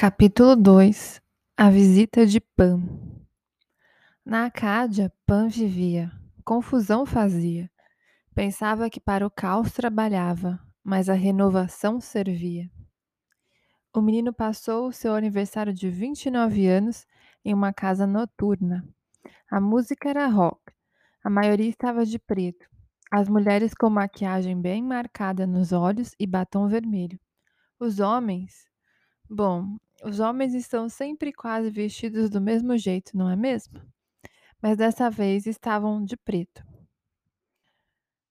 Capítulo 2 A visita de Pan Na Acádia, Pan vivia, confusão fazia. Pensava que para o caos trabalhava, mas a renovação servia. O menino passou o seu aniversário de 29 anos em uma casa noturna. A música era rock, a maioria estava de preto. As mulheres com maquiagem bem marcada nos olhos e batom vermelho. Os homens, bom, os homens estão sempre quase vestidos do mesmo jeito, não é mesmo? Mas dessa vez estavam de preto.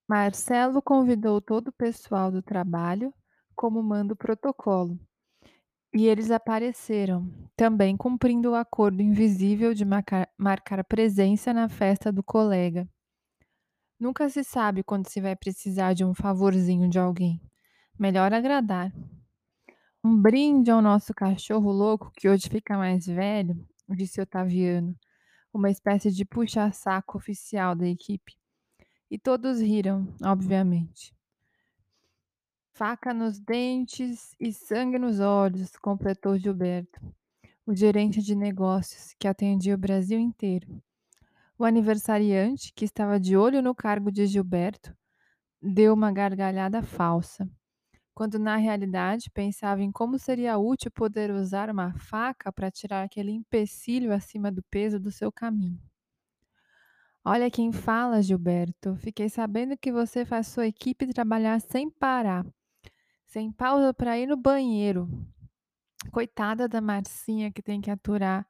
Marcelo convidou todo o pessoal do trabalho, como manda o protocolo. E eles apareceram, também cumprindo o acordo invisível de marcar, marcar presença na festa do colega. Nunca se sabe quando se vai precisar de um favorzinho de alguém. Melhor agradar. Um brinde ao nosso cachorro louco que hoje fica mais velho, disse Otaviano, uma espécie de puxa-saco oficial da equipe. E todos riram, obviamente. Faca nos dentes e sangue nos olhos, completou Gilberto, o gerente de negócios que atendia o Brasil inteiro. O aniversariante, que estava de olho no cargo de Gilberto, deu uma gargalhada falsa, quando na realidade pensava em como seria útil poder usar uma faca para tirar aquele empecilho acima do peso do seu caminho. Olha quem fala, Gilberto. Fiquei sabendo que você faz sua equipe trabalhar sem parar sem pausa para ir no banheiro. Coitada da Marcinha que tem que aturar,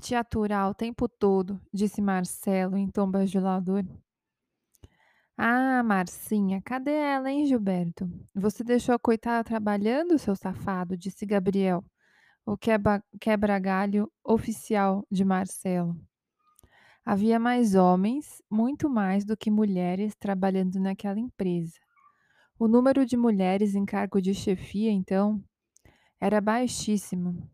te aturar o tempo todo, disse Marcelo em tom bajulador. Ah, Marcinha, cadê ela, hein, Gilberto? Você deixou a coitada trabalhando, seu safado, disse Gabriel, o quebra-galho oficial de Marcelo. Havia mais homens, muito mais do que mulheres, trabalhando naquela empresa. O número de mulheres em cargo de chefia, então, era baixíssimo.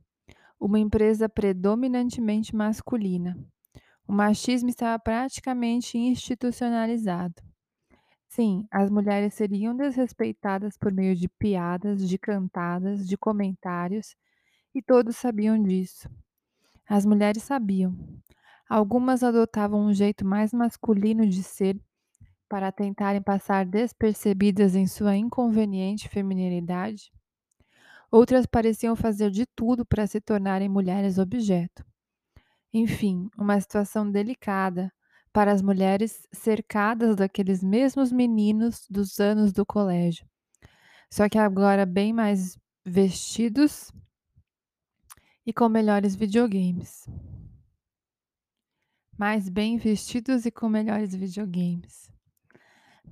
Uma empresa predominantemente masculina. O machismo estava praticamente institucionalizado. Sim, as mulheres seriam desrespeitadas por meio de piadas, de cantadas, de comentários, e todos sabiam disso. As mulheres sabiam. Algumas adotavam um jeito mais masculino de ser para tentarem passar despercebidas em sua inconveniente feminilidade. Outras pareciam fazer de tudo para se tornarem mulheres objeto. Enfim, uma situação delicada para as mulheres cercadas daqueles mesmos meninos dos anos do colégio. Só que agora bem mais vestidos e com melhores videogames. Mais bem vestidos e com melhores videogames.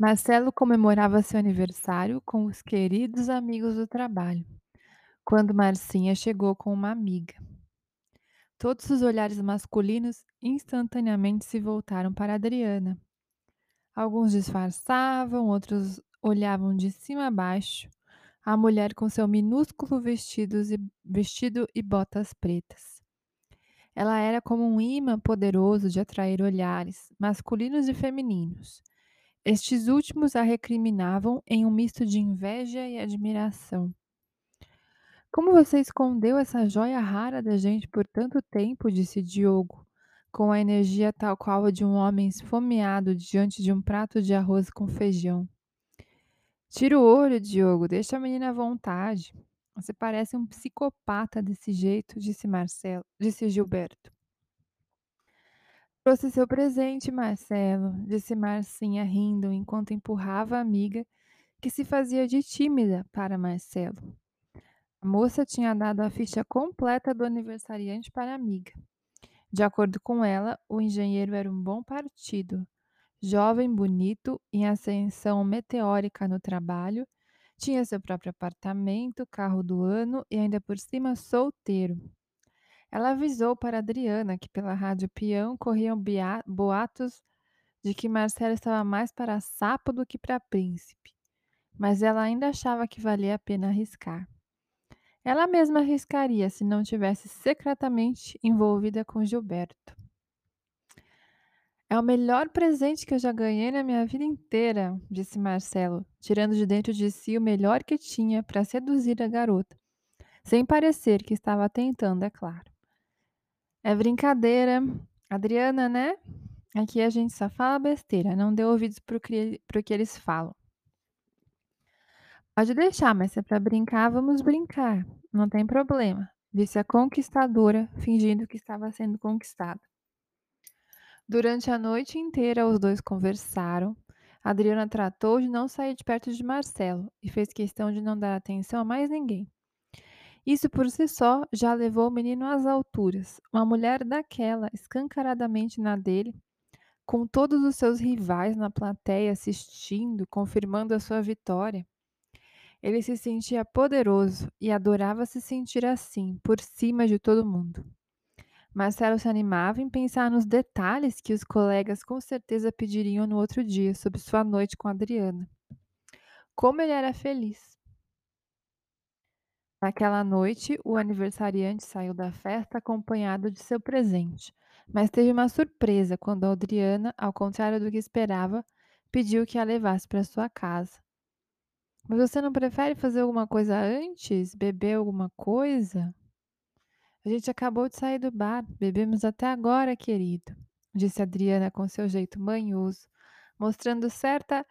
Marcelo comemorava seu aniversário com os queridos amigos do trabalho, quando Marcinha chegou com uma amiga. Todos os olhares masculinos instantaneamente se voltaram para Adriana. Alguns disfarçavam, outros olhavam de cima a baixo a mulher com seu minúsculo vestidos e, vestido e botas pretas. Ela era como um imã poderoso de atrair olhares, masculinos e femininos estes últimos a recriminavam em um misto de inveja e admiração. Como você escondeu essa joia rara da gente por tanto tempo? disse Diogo, com a energia tal qual a de um homem esfomeado diante de um prato de arroz com feijão. Tira o olho, Diogo, deixa a menina à vontade. Você parece um psicopata desse jeito, disse Marcelo, disse Gilberto. Trouxe seu presente, Marcelo, disse Marcinha rindo enquanto empurrava a amiga, que se fazia de tímida para Marcelo. A moça tinha dado a ficha completa do aniversariante para a amiga. De acordo com ela, o engenheiro era um bom partido. Jovem, bonito, em ascensão meteórica no trabalho, tinha seu próprio apartamento, carro do ano e ainda por cima solteiro. Ela avisou para Adriana que pela rádio peão corriam boatos de que Marcelo estava mais para sapo do que para príncipe, mas ela ainda achava que valia a pena arriscar. Ela mesma arriscaria se não tivesse secretamente envolvida com Gilberto. É o melhor presente que eu já ganhei na minha vida inteira, disse Marcelo, tirando de dentro de si o melhor que tinha para seduzir a garota. sem parecer que estava tentando, é claro. É brincadeira. Adriana, né? Aqui a gente só fala besteira, não dê ouvidos para o que eles falam. Pode deixar, mas se é para brincar, vamos brincar, não tem problema, disse a conquistadora, fingindo que estava sendo conquistada. Durante a noite inteira, os dois conversaram. Adriana tratou de não sair de perto de Marcelo e fez questão de não dar atenção a mais ninguém. Isso por si só já levou o menino às alturas. Uma mulher daquela, escancaradamente na dele, com todos os seus rivais na plateia assistindo, confirmando a sua vitória. Ele se sentia poderoso e adorava se sentir assim, por cima de todo mundo. Marcelo se animava em pensar nos detalhes que os colegas com certeza pediriam no outro dia sobre sua noite com Adriana. Como ele era feliz! Naquela noite, o aniversariante saiu da festa acompanhado de seu presente, mas teve uma surpresa quando Adriana, ao contrário do que esperava, pediu que a levasse para sua casa. Mas você não prefere fazer alguma coisa antes? Beber alguma coisa? A gente acabou de sair do bar, bebemos até agora, querido, disse Adriana com seu jeito manhoso, mostrando certa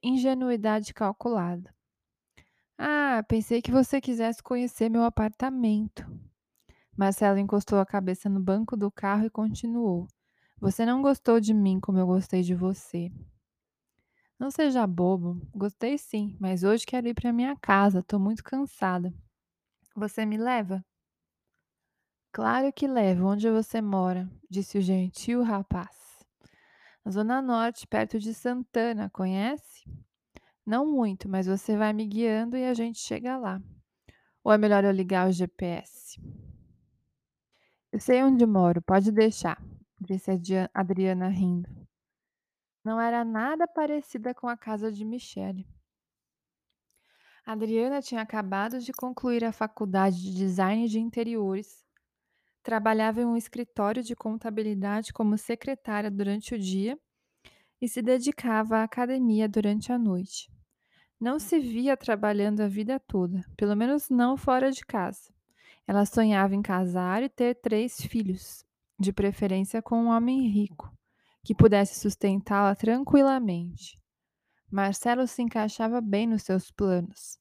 ingenuidade calculada. Ah, pensei que você quisesse conhecer meu apartamento. Marcelo encostou a cabeça no banco do carro e continuou. Você não gostou de mim como eu gostei de você. Não seja bobo. Gostei sim, mas hoje quero ir para minha casa. Tô muito cansada. Você me leva? Claro que levo. Onde você mora? Disse o gentil rapaz. Na Zona Norte, perto de Santana, conhece? Não muito, mas você vai me guiando e a gente chega lá. Ou é melhor eu ligar o GPS? Eu sei onde moro, pode deixar, disse Adriana rindo. Não era nada parecida com a casa de Michele. Adriana tinha acabado de concluir a faculdade de design de interiores. Trabalhava em um escritório de contabilidade como secretária durante o dia e se dedicava à academia durante a noite. Não se via trabalhando a vida toda, pelo menos não fora de casa. Ela sonhava em casar e ter três filhos, de preferência com um homem rico, que pudesse sustentá-la tranquilamente. Marcelo se encaixava bem nos seus planos.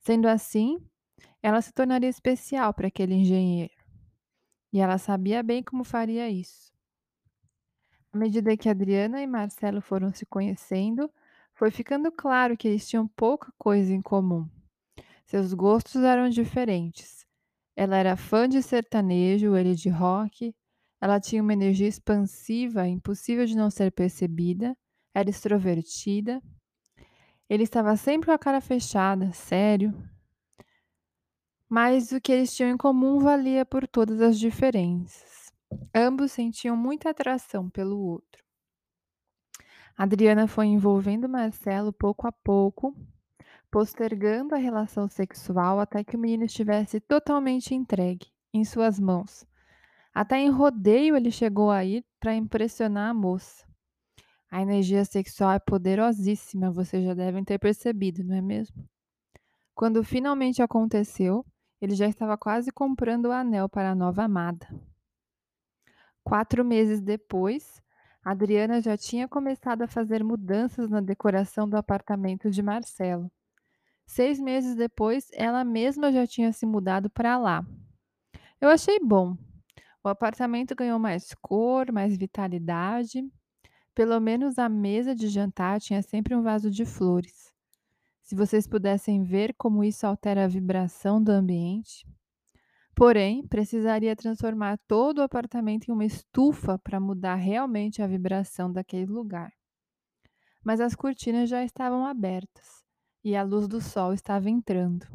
Sendo assim, ela se tornaria especial para aquele engenheiro. E ela sabia bem como faria isso. À medida que Adriana e Marcelo foram se conhecendo, foi ficando claro que eles tinham pouca coisa em comum. Seus gostos eram diferentes. Ela era fã de sertanejo, ele de rock. Ela tinha uma energia expansiva, impossível de não ser percebida. Era extrovertida. Ele estava sempre com a cara fechada, sério. Mas o que eles tinham em comum valia por todas as diferenças. Ambos sentiam muita atração pelo outro. Adriana foi envolvendo Marcelo pouco a pouco, postergando a relação sexual até que o menino estivesse totalmente entregue em suas mãos. Até em rodeio ele chegou a ir para impressionar a moça. A energia sexual é poderosíssima, vocês já devem ter percebido, não é mesmo? Quando finalmente aconteceu, ele já estava quase comprando o anel para a nova amada. Quatro meses depois, Adriana já tinha começado a fazer mudanças na decoração do apartamento de Marcelo. Seis meses depois, ela mesma já tinha se mudado para lá. Eu achei bom. O apartamento ganhou mais cor, mais vitalidade. Pelo menos a mesa de jantar tinha sempre um vaso de flores. Se vocês pudessem ver como isso altera a vibração do ambiente. Porém, precisaria transformar todo o apartamento em uma estufa para mudar realmente a vibração daquele lugar. Mas as cortinas já estavam abertas e a luz do sol estava entrando.